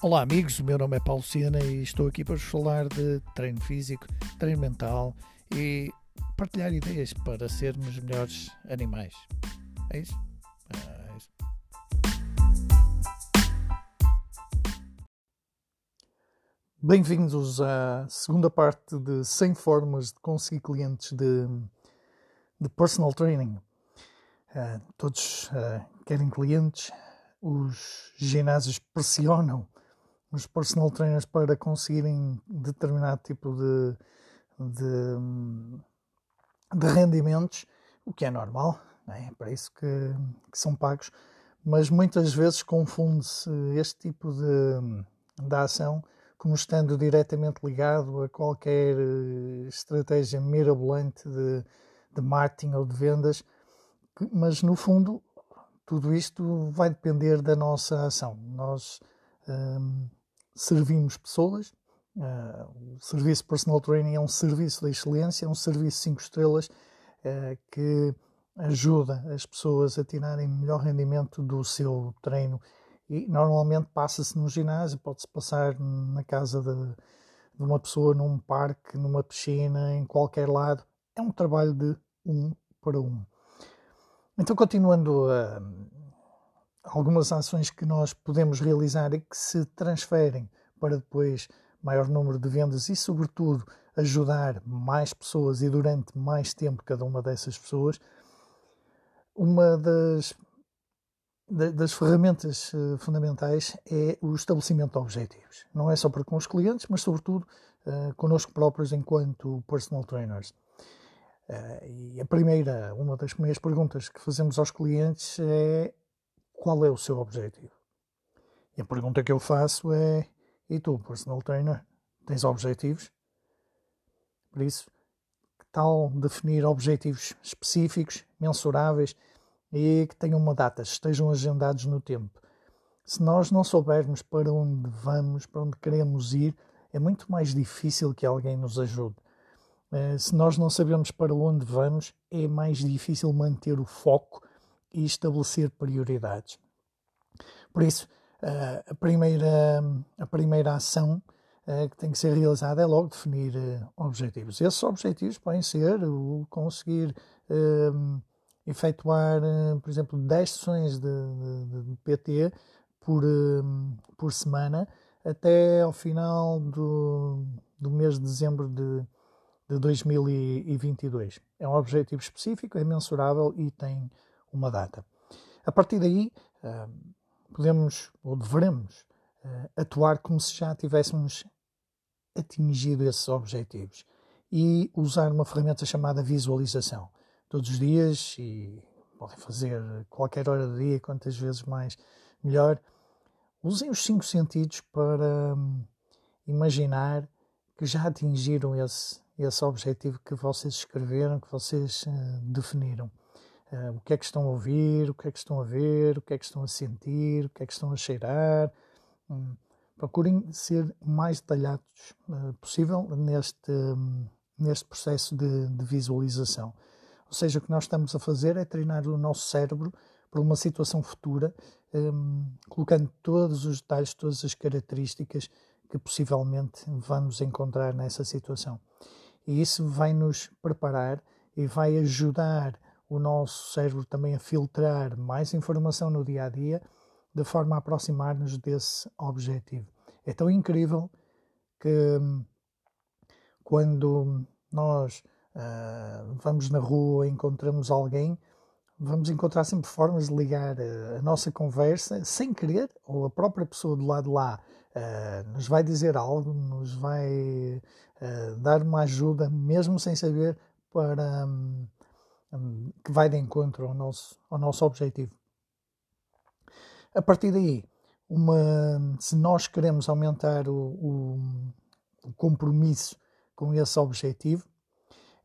Olá amigos, o meu nome é Paulo Sena e estou aqui para vos falar de treino físico, treino mental e partilhar ideias para sermos melhores animais. É isso? É isso. Bem-vindos à segunda parte de 100 formas de conseguir clientes de, de personal training. Uh, todos uh, querem clientes, os ginásios pressionam os personal trainers para conseguirem determinado tipo de, de, de rendimentos, o que é normal, é? é para isso que, que, são pagos, mas muitas vezes confunde-se este tipo de, de ação como estando diretamente ligado a qualquer eh, estratégia mirabolante de, de marketing ou de vendas, mas no fundo tudo isto vai depender da nossa ação. Nós um, servimos pessoas, uh, o serviço personal training é um serviço de excelência, é um serviço 5 estrelas uh, que ajuda as pessoas a tirarem melhor rendimento do seu treino e normalmente passa-se no ginásio, pode-se passar na casa de, de, uma pessoa, num parque, numa piscina, em qualquer lado. É um trabalho de um para um. Então, continuando a algumas ações que nós podemos realizar e que se transferem para depois maior número de vendas e, sobretudo, ajudar mais pessoas e durante mais tempo cada uma dessas pessoas, uma das, das ferramentas eh, fundamentais é o estabelecimento de objetivos. Não é só para com os clientes, mas, sobretudo, uh, connosco próprios enquanto personal trainers. Uh, e a primeira, uma das primeiras perguntas que fazemos aos clientes é qual é o seu objetivo? E a pergunta que eu faço é: e tu, personal trainer, tens objetivos? Por isso, que tal definir objetivos específicos, mensuráveis e que tenham uma data, estejam agendados no tempo? Se nós não soubermos para onde vamos, para onde queremos ir, é muito mais difícil que alguém nos ajude. Eh, se nós não sabemos para onde vamos, é mais difícil manter o foco e estabelecer prioridades. Por isso, eh, a primeira, a primeira ação eh, que tem que ser realizada é logo definir objetivos. Esses objetivos podem ser o conseguir efetuar, por exemplo, 10 sessões de, de, de PT por, por semana até ao final do, do mês de dezembro de de 2022. É um objetivo específico, é mensurável e tem uma data. A partir daí, ah, podemos ou devemos ah, atuar como se já tivéssemos atingido esses objetivos e usar uma ferramenta chamada visualização. Todos os dias, e podem fazer qualquer hora do dia, quantas vezes mais melhor, usem os cinco sentidos para hum, imaginar que já atingiram esse esse objetivo que vocês escreveram, que vocês uh, definiram. Uh, o que é que estão a ouvir, o que é que estão a ver, o que é que estão a sentir, o que é que estão a cheirar. Um, procurem ser o mais detalhados uh, possível neste, um, neste processo de, de, visualização. Ou seja, o que nós estamos a fazer é treinar o nosso cérebro para uma situação futura, um, colocando todos os detalhes, todas as características que possivelmente vamos encontrar nessa situação. E isso vai nos preparar e vai ajudar o nosso cérebro também a filtrar mais informação no dia a dia, de forma a aproximar-nos desse objetivo. É tão incrível que hum, quando nós uh, vamos na rua encontramos alguém, vamos encontrar sempre formas de ligar uh, a nossa conversa sem querer, ou a própria pessoa do lado de lá uh, nos vai dizer algo, nos vai uh, dar uma ajuda, mesmo sem saber, para um, um, que vai de encontro ao nosso, ao nosso objetivo. A partir daí, uma, se nós queremos aumentar o, o, o compromisso com esse objetivo,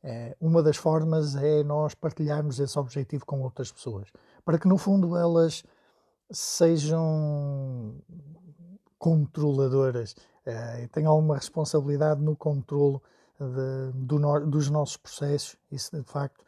eh, uma das formas é nós partilharmos esse objetivo com outras pessoas, para que no fundo elas sejam controladoras e tenham alguma responsabilidade no controlo de, do, dos nossos processos se de facto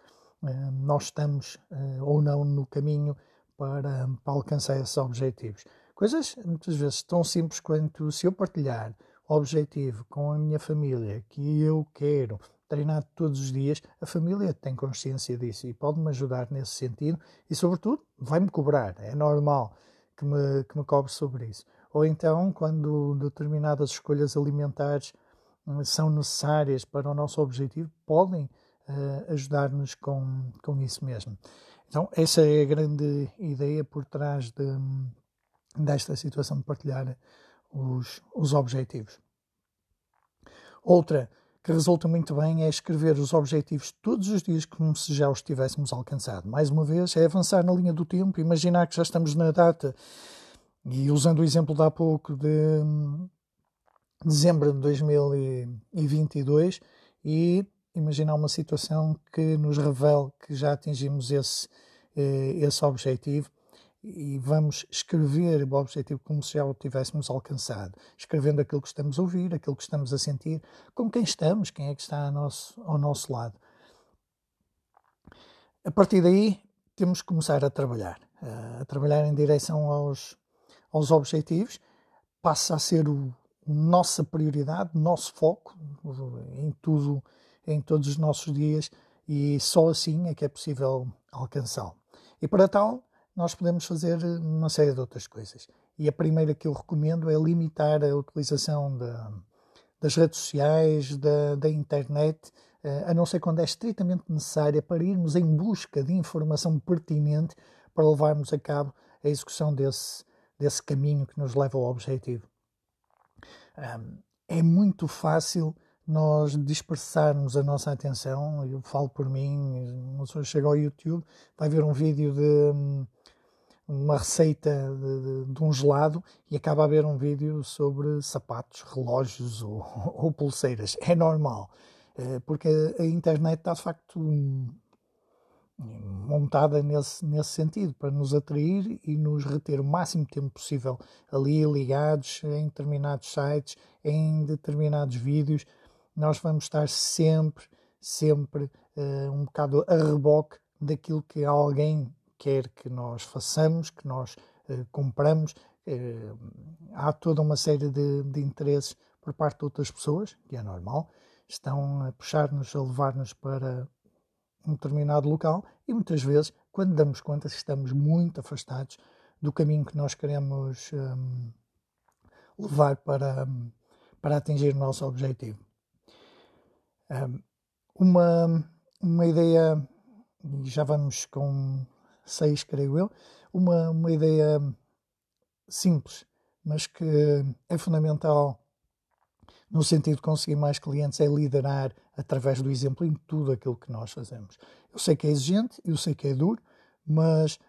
nós estamos uh, ou não no caminho para, para alcançar esses objetivos. Coisas muitas vezes tão simples quanto se eu partilhar o objetivo com a minha família que eu quero treinar todos os dias, a família tem consciência disso e pode-me ajudar nesse sentido e, sobretudo, vai-me cobrar. É normal que me, que me cobre sobre isso. Ou então, quando determinadas escolhas alimentares hum, são necessárias para o nosso objetivo, podem uh, ajudar-nos com, com isso mesmo. Então, essa é a grande ideia por trás de, desta situação de partilhar os, os objetivos. Outra que resulta muito bem é escrever os objetivos todos os dias como se já os tivéssemos alcançado. Mais uma vez, é avançar na linha do tempo, imaginar que já estamos na data. E usando o exemplo de há pouco de dezembro de 2022 e imaginar uma situação que nos revele que já atingimos esse, eh, esse objetivo e vamos escrever o objetivo como se já o tivéssemos alcançado, escrevendo aquilo que estamos a ouvir, aquilo que estamos a sentir, com quem estamos, quem é que está ao nosso, ao nosso lado. A partir daí, temos que começar a trabalhar, a trabalhar em direção aos, aos objetivos, passa a ser o, nossa prioridade, nosso foco em tudo, em todos os nossos dias e só assim é que é possível alcançá-lo. E para tal, nós podemos fazer uma série de outras coisas. E a primeira que eu recomendo é limitar a utilização das redes sociais, da, da internet, eh, a não ser quando é estritamente necessária para irmos em busca de informação pertinente para levarmos a cabo a execução desse, desse caminho que nos leva ao objetivo. É muito fácil nós dispersarmos a nossa atenção, eu falo por mim, uma pessoa chega ao YouTube, vai ver um vídeo de hum, uma receita de, de, de, um gelado e acaba a ver um vídeo sobre sapatos, relógios ou, ou pulseiras. É normal, eh, porque a internet está de facto montada nesse, nesse sentido, para nos atrair e nos reter o máximo tempo possível ali ligados em determinados sites, em determinados vídeos. Nós vamos estar sempre, sempre uh, um bocado a reboque daquilo que alguém quer que nós façamos, que nós uh, compramos. Uh, há toda uma série de, de interesses por parte de outras pessoas, que é normal, estão a puxar-nos, a levar-nos para um determinado local e muitas vezes, quando damos conta, estamos muito afastados do caminho que nós queremos um, levar para, para atingir o nosso objetivo. Um, uma, uma ideia, já vamos com seis, creio eu, uma, uma ideia simples, mas que é fundamental no sentido de conseguir mais clientes, é liderar através do exemplo em tudo aquilo que nós fazemos. Eu sei que é exigente, eu sei que é duro, mas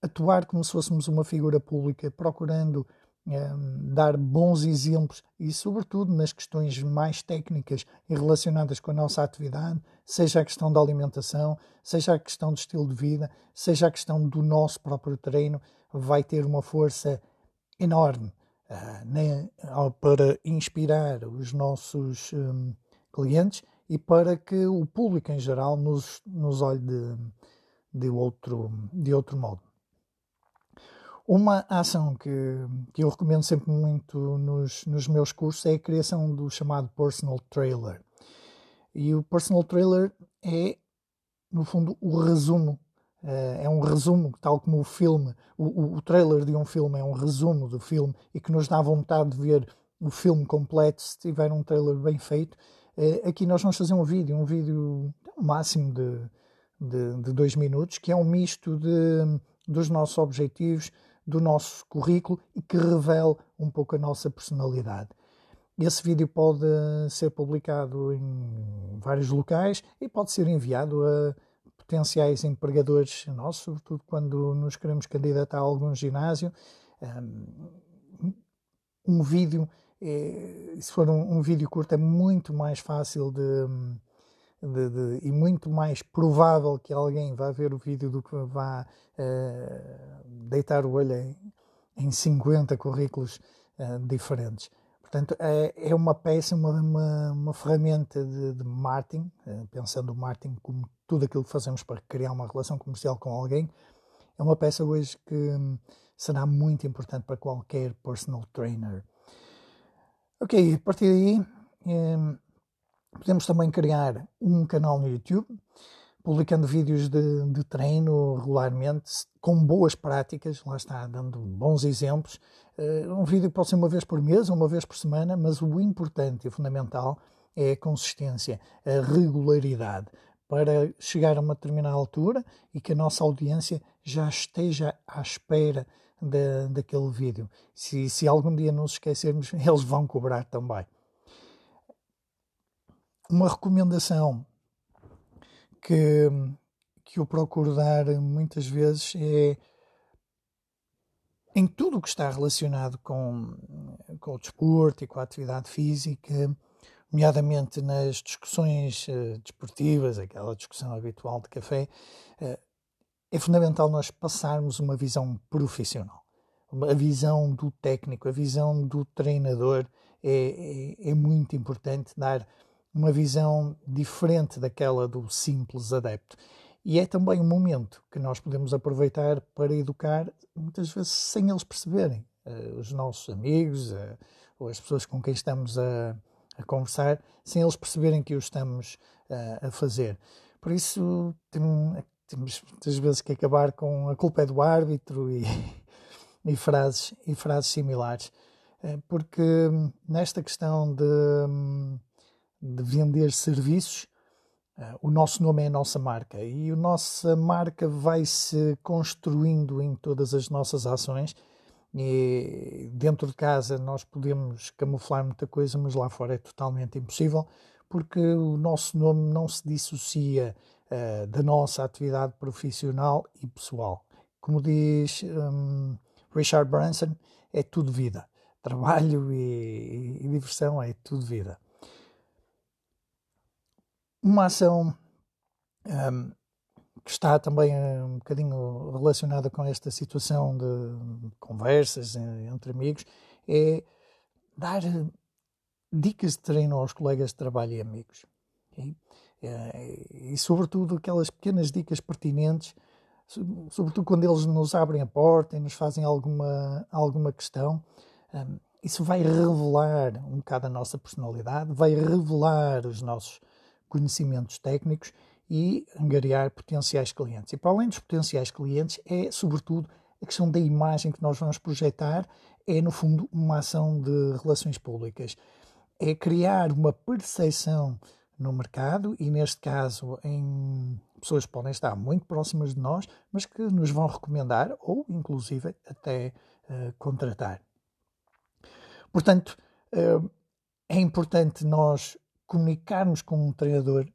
atuar como se fôssemos uma figura pública, procurando um, dar bons exemplos e, sobretudo, nas questões mais técnicas e relacionadas com a nossa atividade, seja a questão da alimentação, seja a questão do estilo de vida, seja a questão do nosso próprio treino, vai ter uma força enorme uh, para inspirar os nossos um, clientes e para que o público em geral nos, nos olhe de, de, outro, de outro modo. Uma ação que, que eu recomendo sempre muito nos, nos meus cursos é a criação do chamado personal trailer. E o personal trailer é, no fundo, o resumo. Uh, é um resumo, tal como o filme, o, o, trailer de um filme é um resumo do filme e que nos dá vontade de ver o filme completo se tiver um trailer bem feito. Uh, aqui nós vamos fazer um vídeo, um vídeo máximo de, de, de dois minutos, que é um misto de, dos nossos objetivos, do nosso currículo e que revela um pouco a nossa personalidade. Esse vídeo pode ser publicado em vários locais e pode ser enviado a potenciais empregadores nossos, sobretudo quando nos queremos candidatar a algum ginásio. Um vídeo, é, se for um, um, vídeo curto, é muito mais fácil de, de, de, e muito mais provável que alguém vá ver o vídeo do que vá uh, deitar o olho em, em 50 currículos uh, diferentes. Portanto, é, é uma peça, uma, uma, uma ferramenta de, de marketing, uh, pensando o marketing como tudo aquilo que fazemos para criar uma relação comercial com alguém, é uma peça hoje que hum, será muito importante para qualquer personal trainer. Ok, a partir daí hum, podemos também criar um canal no YouTube, publicando vídeos de, de, treino regularmente, com boas práticas, lá está, dando bons exemplos. Uh, um vídeo pode ser uma vez por mês, uma vez por semana, mas o importante e fundamental é a consistência, a regularidade, para chegar a uma determinada altura e que a nossa audiência já esteja à espera de, daquele vídeo. Se, se algum dia nos esquecermos, eles vão cobrar também. Uma recomendação que, que eu procuro dar muitas vezes é em tudo o que está relacionado com, com o desporto e com a atividade física, nomeadamente nas discussões uh, desportivas, aquela discussão habitual de café, uh, é fundamental nós passarmos uma visão profissional. A visão do técnico, a visão do treinador é, é, é muito importante dar uma visão diferente daquela do simples adepto. E é também um momento que nós podemos aproveitar para educar, muitas vezes sem eles perceberem, uh, os nossos amigos uh, ou as pessoas com quem estamos a, a conversar sem eles perceberem que o estamos uh, a fazer. Por isso tem, temos muitas vezes que acabar com a culpa é do árbitro e, e frases, e frases similares. Porque nesta questão de, de vender serviços, uh, o nosso nome é a nossa marca e a nossa marca vai se construindo em todas as nossas ações e dentro de casa nós podemos camuflar muita coisa, mas lá fora é totalmente impossível, porque o nosso nome não se dissocia uh, da nossa atividade profissional e pessoal. Como diz um, Richard Branson, é tudo vida. Trabalho e, e diversão é tudo vida. Uma ação um, que está também eh, um bocadinho relacionada com esta situação de conversas entre amigos, é dar eh, dicas de treino aos colegas de trabalho e amigos. Eh, e, sobretudo, aquelas pequenas dicas pertinentes, sobretudo quando eles nos abrem a porta e nos fazem alguma, alguma questão. Isso vai revelar um bocado a nossa personalidade, vai revelar os nossos conhecimentos técnicos e angariar potenciais clientes. E para além dos potenciais clientes, é sobretudo a questão da imagem que nós vamos projetar, é no fundo uma ação de relações públicas. É criar uma percepção no mercado e, neste caso, em pessoas que podem estar muito próximas de nós, mas que nos vão recomendar ou, inclusive, até uh, contratar. Portanto, uh, é importante nós comunicarmos com um treinador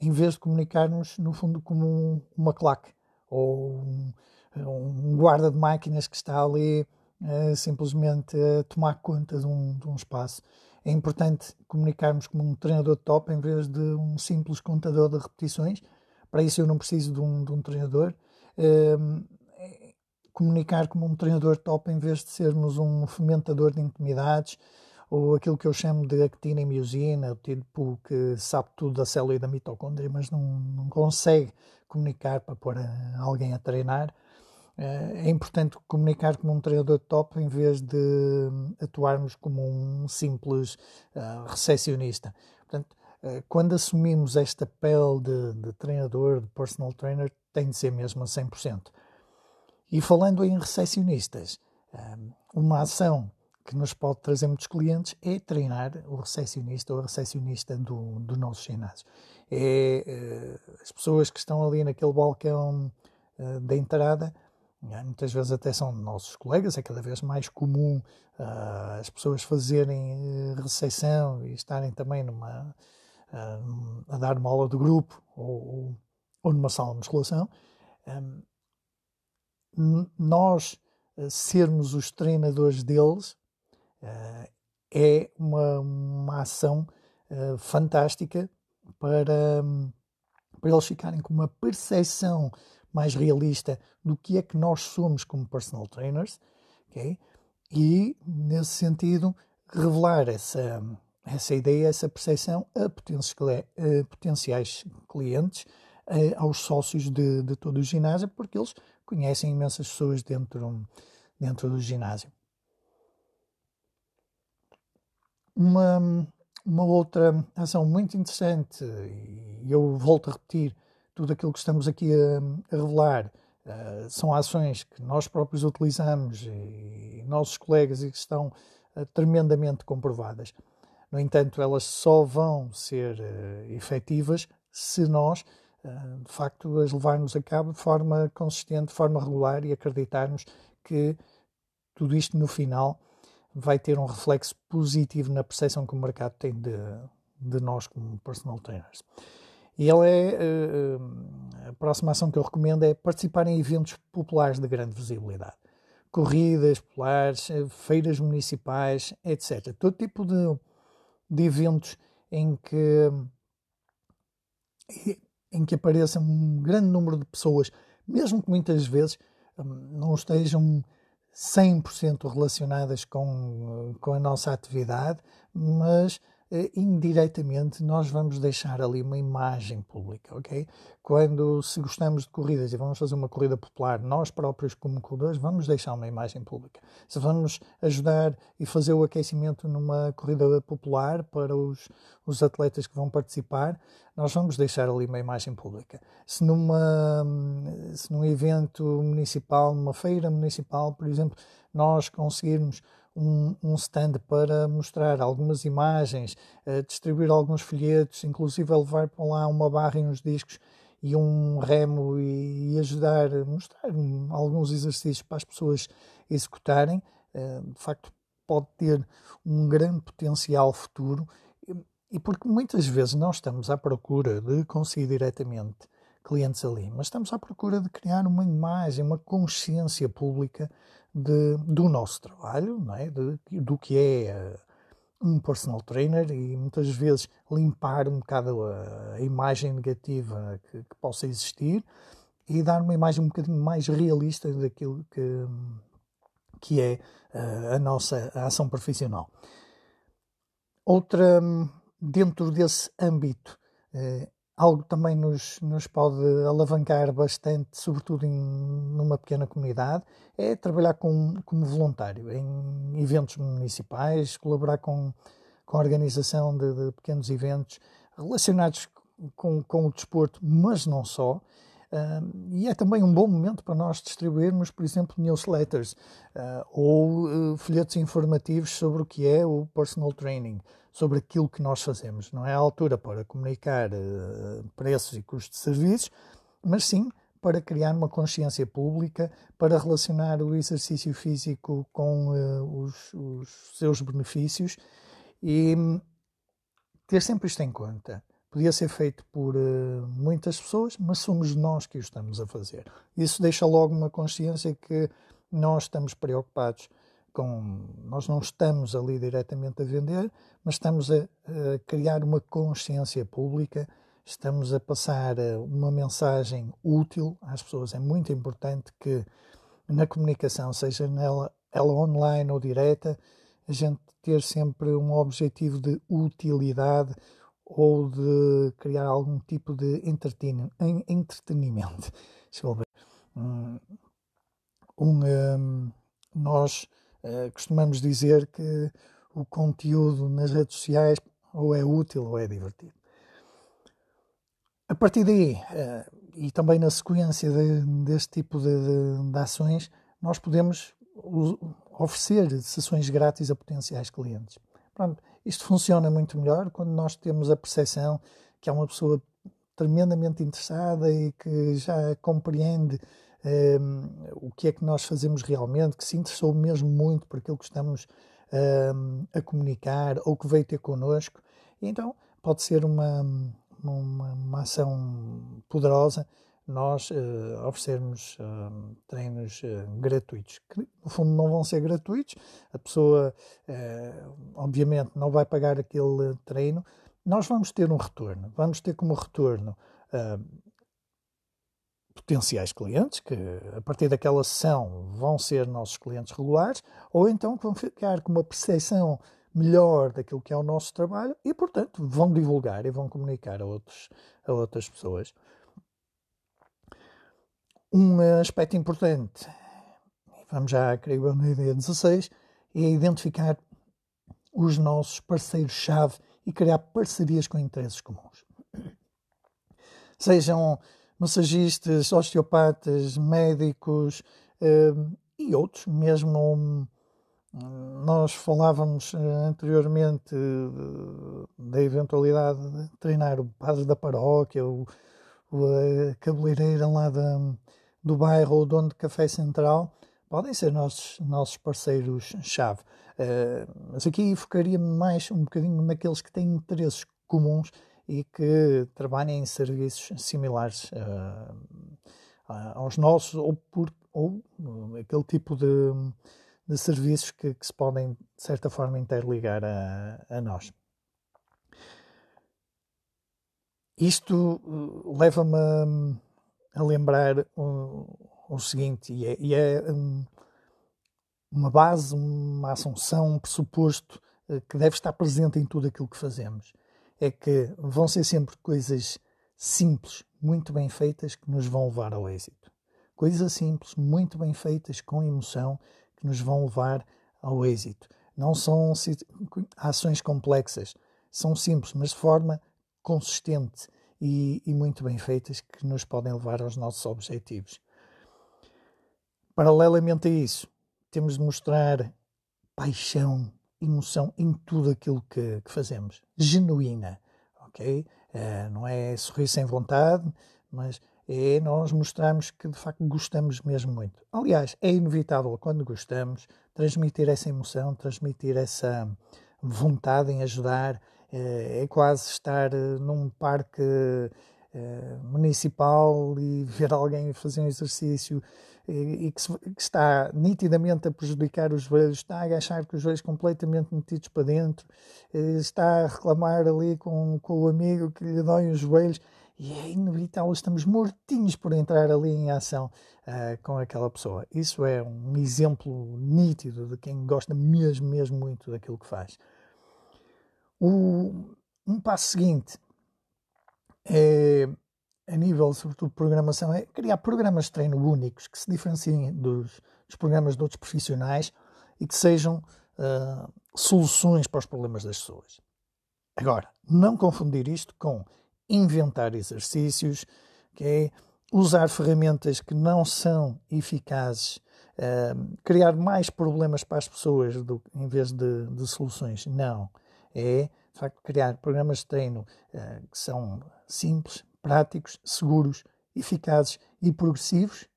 em vez de comunicarmos, no fundo, como um, uma claque ou um, um, guarda de máquinas que está ali uh, simplesmente a tomar conta de um, de um espaço. É importante comunicarmos como um treinador top em vez de um simples contador de repetições. Para isso, eu não preciso de um, de um treinador. Uh, comunicar como um treinador top em vez de sermos um fomentador de intimidades ou aquilo que eu chamo de actina e miosina, o tipo que sabe tudo da célula e da mitocôndria, mas não, não consegue comunicar para pôr alguém a treinar. Eh, é importante comunicar como um treinador top em vez de atuarmos como um simples uh, recepcionista. Portanto, uh, quando assumimos esta pele de, de, treinador, de personal trainer, tem de ser mesmo a 100%. E falando em recepcionistas, uma ação que nos pode trazer muitos clientes é treinar o recepcionista ou a recepcionista do, do nosso ginásio. É uh, as pessoas que estão ali naquele balcão uh, da entrada, uh, muitas vezes até são nossos colegas, é cada vez mais comum as pessoas fazerem recepção e estarem também numa, a dar uma aula de grupo ou, ou numa sala de musculação. Um, nós sermos os treinadores deles Uh, é uma, uma ação uh, fantástica para, para eles ficarem com uma percepção mais realista do que é que nós somos como personal trainers, okay? e nesse sentido revelar essa, essa ideia, essa percepção a potenciais, a potenciais clientes eh, aos sócios de, de todo o ginásio, porque eles conhecem imensas pessoas dentro, dentro do ginásio. Uma, uma outra ação muito interessante, e eu volto a repetir tudo aquilo que estamos aqui a, a revelar, uh, são ações que nós próprios utilizamos e nossos colegas e que estão uh, tremendamente comprovadas. No entanto, elas só vão ser uh, efetivas se nós, de facto, as levarmos a cabo de forma consistente, de forma regular e acreditarmos que tudo isto no final vai ter um reflexo positivo na percepção que o mercado tem de, de nós como personal trainers. E ele é, uh, a próxima ação que eu recomendo é participar em eventos populares de grande visibilidade. Corridas populares, eh, feiras municipais, etc. Todo tipo de, de eventos em que, em que apareça um grande número de pessoas, mesmo que muitas vezes um, não estejam 100% relacionadas com, com a nossa atividade, mas eh, indiretamente nós vamos deixar ali uma imagem pública, ok? Quando se gostamos de corridas e vamos fazer uma corrida popular, nós próprios como corredores vamos deixar uma imagem pública. Se vamos ajudar e fazer o aquecimento numa corrida popular para os, os atletas que vão participar, nós vamos deixar ali uma imagem pública. Se, numa, se num evento municipal, numa feira municipal, por exemplo, nós conseguirmos um, um stand para mostrar algumas imagens, uh, distribuir alguns folhetos, inclusive levar para lá uma barra e uns discos e um remo e, e ajudar a mostrar alguns exercícios para as pessoas executarem, uh, de facto pode ter um grande potencial futuro. E porque muitas vezes não estamos à procura de conseguir diretamente clientes ali, mas estamos à procura de criar uma imagem, uma consciência pública de, do nosso trabalho, não é? De, do que é uh, um personal trainer e muitas vezes limpar um bocado a, a imagem negativa que, que, possa existir e dar uma imagem um bocadinho mais realista daquilo que, que é a nossa a ação profissional. Outra, dentro desse âmbito, uh, algo também nos, nos pode alavancar bastante, sobretudo em, numa pequena comunidade, é trabalhar com, como voluntário em eventos municipais, colaborar com, com a organização de, de pequenos eventos relacionados com, com o desporto, mas não só. Uh, e é também um bom momento para nós distribuirmos, por exemplo, newsletters uh, ou uh, folhetos informativos sobre o que é o personal training, sobre aquilo que nós fazemos. Não é a altura para comunicar preços e custos de serviços, mas sim para criar uma consciência pública, para relacionar o exercício físico com os, os seus benefícios e ter sempre isto em conta podia ser feito por uh, muitas pessoas, mas somos nós que o estamos a fazer. Isso deixa logo uma consciência que nós estamos preocupados com. Nós não estamos ali diretamente a vender, mas estamos a, a criar uma consciência pública, estamos a passar eh, uma mensagem útil às pessoas. É muito importante que na comunicação, seja nela, ela online ou direta, a gente ter sempre um objetivo de utilidade ou de criar algum tipo de entretenimento. Um, um, nós uh, costumamos dizer que o conteúdo nas redes sociais ou é útil ou é divertido. A partir daí, uh, e também na sequência de, deste tipo de, de, de ações, nós podemos oferecer sessões grátis a potenciais clientes. Pronto, isto funciona muito melhor quando nós temos a percepção que é uma pessoa tremendamente interessada e que já compreende um, ehm, o que é que nós fazemos realmente, que se interessou mesmo muito por aquilo que estamos um, ehm, a comunicar ou que veio ter connosco. E então pode ser uma, uma, uma ação poderosa nós uh, oferecermos uh, treinos uh, gratuitos, que no fundo não vão ser gratuitos, a pessoa obviamente não vai pagar aquele treino, nós vamos ter um retorno, vamos ter como retorno potenciais clientes, que a partir daquela sessão vão ser nossos clientes regulares, ou então que vão ficar com uma percepção melhor daquilo que é o nosso trabalho e, portanto, vão divulgar e vão comunicar a, outros, a outras pessoas. Um aspecto importante, vamos já, creio eu, na ideia 16, é identificar os nossos parceiros-chave e criar parcerias com interesses comuns. Sejam massagistas, osteopatas, médicos eh, e outros, mesmo nós falávamos eh, anteriormente da eventualidade de treinar o padre da paróquia, o, a cabeleireira lá da, do bairro ou dono de café central, podem ser nossos, nossos parceiros-chave. Uh, mas aqui focaria-me mais um bocadinho naqueles que têm interesses comuns e que trabalhem em serviços similares uh, aos nossos ou, por, ou uh, aquele tipo de, de serviços que, que, se podem, de certa forma, interligar a, a nós. Isto leva-me a, lembrar o, seguinte, e é, e é um, uma base, uma assunção, um pressuposto uh, que deve estar presente em tudo aquilo que fazemos. É que vão ser sempre coisas simples, muito bem feitas, que nos vão levar ao êxito. Coisas simples, muito bem feitas, com emoção, que nos vão levar ao êxito. Não são ações complexas, são simples, mas de forma consistente e, e muito bem feitas que nos podem levar aos nossos objetivos. Paralelamente a isso, temos de mostrar paixão, emoção em tudo aquilo que, que fazemos, genuína, ok? Uh, não é sorriso sem vontade, mas é nós mostrarmos que de facto gostamos mesmo muito. Aliás, é inevitável quando gostamos transmitir essa emoção, transmitir essa vontade em ajudar, é, é quase estar eh, num parque eh, municipal e ver alguém fazer um exercício e, que, está nitidamente a prejudicar os joelhos, está a agachar com os joelhos completamente metidos para dentro, eh, está a reclamar ali com, com o amigo que lhe dói os joelhos e é inevitável, estamos mortinhos por entrar ali em ação uh, com aquela pessoa. Isso é um exemplo nítido de quem gosta mesmo, mesmo muito daquilo que faz. O, um passo seguinte é, a nível, sobretudo, de programação, é criar programas de treino únicos que se diferenciem dos, dos programas de outros profissionais e que sejam uh, soluções para os problemas das pessoas. Agora, não confundir isto com inventar exercícios, que é usar ferramentas que não são eficazes, uh, criar mais problemas para as pessoas do, em vez de, de soluções. Não é, de facto, criar programas de treino uh, que são simples, práticos, seguros, eficazes e progressivos,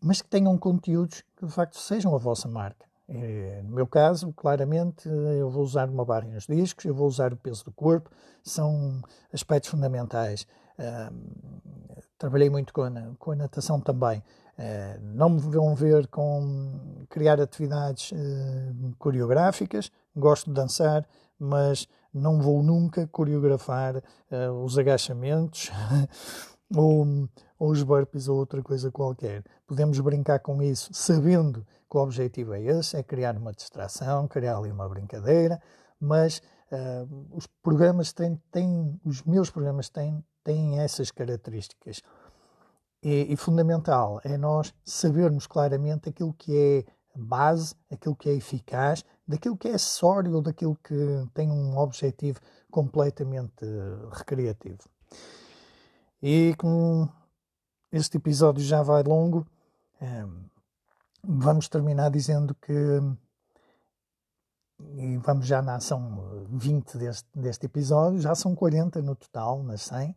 mas que tenham conteúdos que, de facto, sejam a vossa marca. É, no meu caso, claramente, eu vou usar uma barra nos discos, eu vou usar o peso do corpo, são aspectos fundamentais. Uh, trabalhei muito com a, com a natação também. Uh, não me vão ver com criar atividades uh, coreográficas, gosto de dançar, mas não vou nunca coreografar uh, os agachamentos ou, ou os burpees ou outra coisa qualquer. Podemos brincar com isso sabendo que o objetivo é esse, é criar uma distração, criar ali uma brincadeira, mas uh, os programas têm, têm, os meus programas têm, têm essas características. E, e fundamental é nós sabermos claramente aquilo que é base, aquilo que é eficaz, daquilo que é acessório ou daquilo que tem um objetivo completamente recreativo. E como este episódio já vai longo, ehm, vamos terminar dizendo que e vamos já na ação 20 deste, deste episódio, já são 40 no total, nas 100,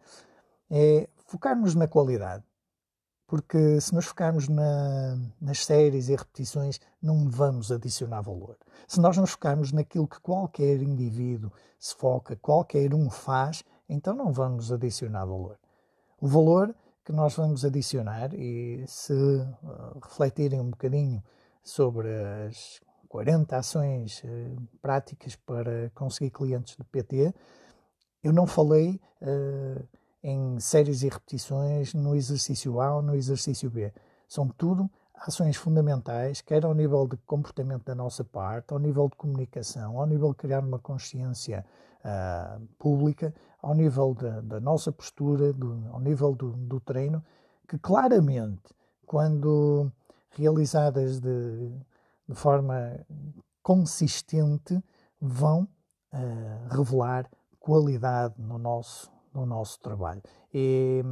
é focarmos na qualidade porque se nos focarmos na, nas séries e repetições, não vamos adicionar valor. Se nós nos focarmos naquilo que qualquer indivíduo se foca, qualquer um faz, então não vamos adicionar valor. O valor que nós vamos adicionar, e se uh, refletirem um bocadinho sobre as 40 ações uh, práticas para conseguir clientes de PT, eu não falei. Uh, em séries e repetições no exercício A ou no exercício B. São tudo ações fundamentais, quer ao nível de comportamento da nossa parte, ao nível de comunicação, ao nível de criar uma consciência uh, pública, ao nível da, da nossa postura, do, ao nível do, do, treino, que claramente, quando realizadas de, de forma consistente, vão uh, revelar qualidade no nosso, no nosso trabalho. E,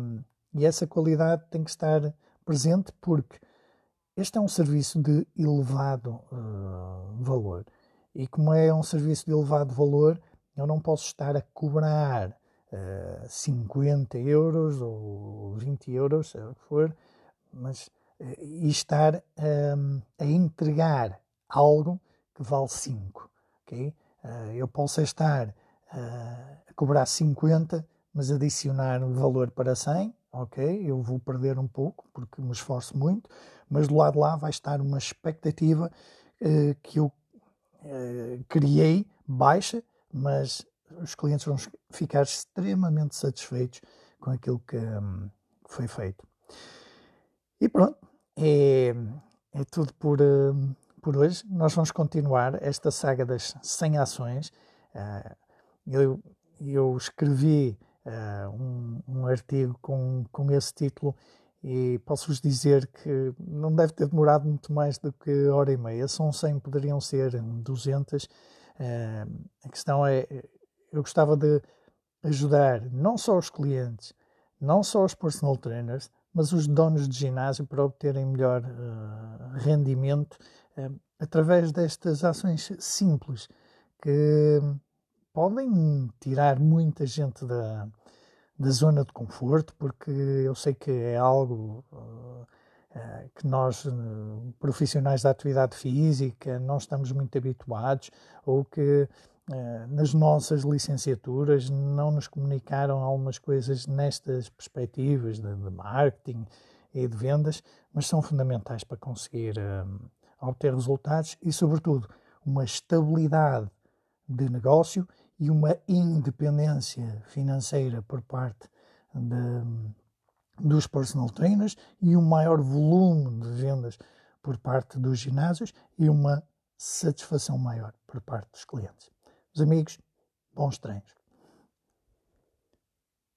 e essa qualidade tem que estar presente porque este é um serviço de elevado uh, valor. E como é um serviço de elevado valor, eu não posso estar a cobrar uh, 50 euros ou 20 euros, seja o que for, mas uh, e estar a entregar algo que vale 5. Okay? Eu posso estar a cobrar 50, mas adicionar valor para 100, ok? Eu vou perder um pouco porque me esforço muito, mas do lado de lá vai estar uma expectativa uh, que eu uh, criei baixa, mas os clientes vão ficar extremamente satisfeitos com aquilo que, um, foi feito. E pronto, é, é tudo por, uh, por hoje. Nós vamos continuar esta saga das 100 ações. Uh, eu, eu escrevi uh, um, um, artigo com, com esse título e posso-vos dizer que não deve ter demorado muito mais do que hora e meia. São 100, poderiam ser 200. Uh, a questão é, eu gostava de ajudar não só os clientes, não só os personal trainers, mas os donos de ginásio para obterem melhor uh, rendimento uh, através destas ações simples que podem tirar muita gente da, da zona de conforto, porque eu sei que é algo uh, que nós, uh, profissionais da atividade física, não estamos muito habituados, ou que nas nossas licenciaturas não nos comunicaram algumas coisas nestas perspectivas de, de marketing e de vendas, mas são fundamentais para conseguir obter resultados e, sobretudo, uma estabilidade de negócio e uma independência financeira por parte de, dos personal trainers e um maior volume de vendas por parte dos ginásios e uma satisfação maior por parte dos clientes. Meus amigos, bons treinos.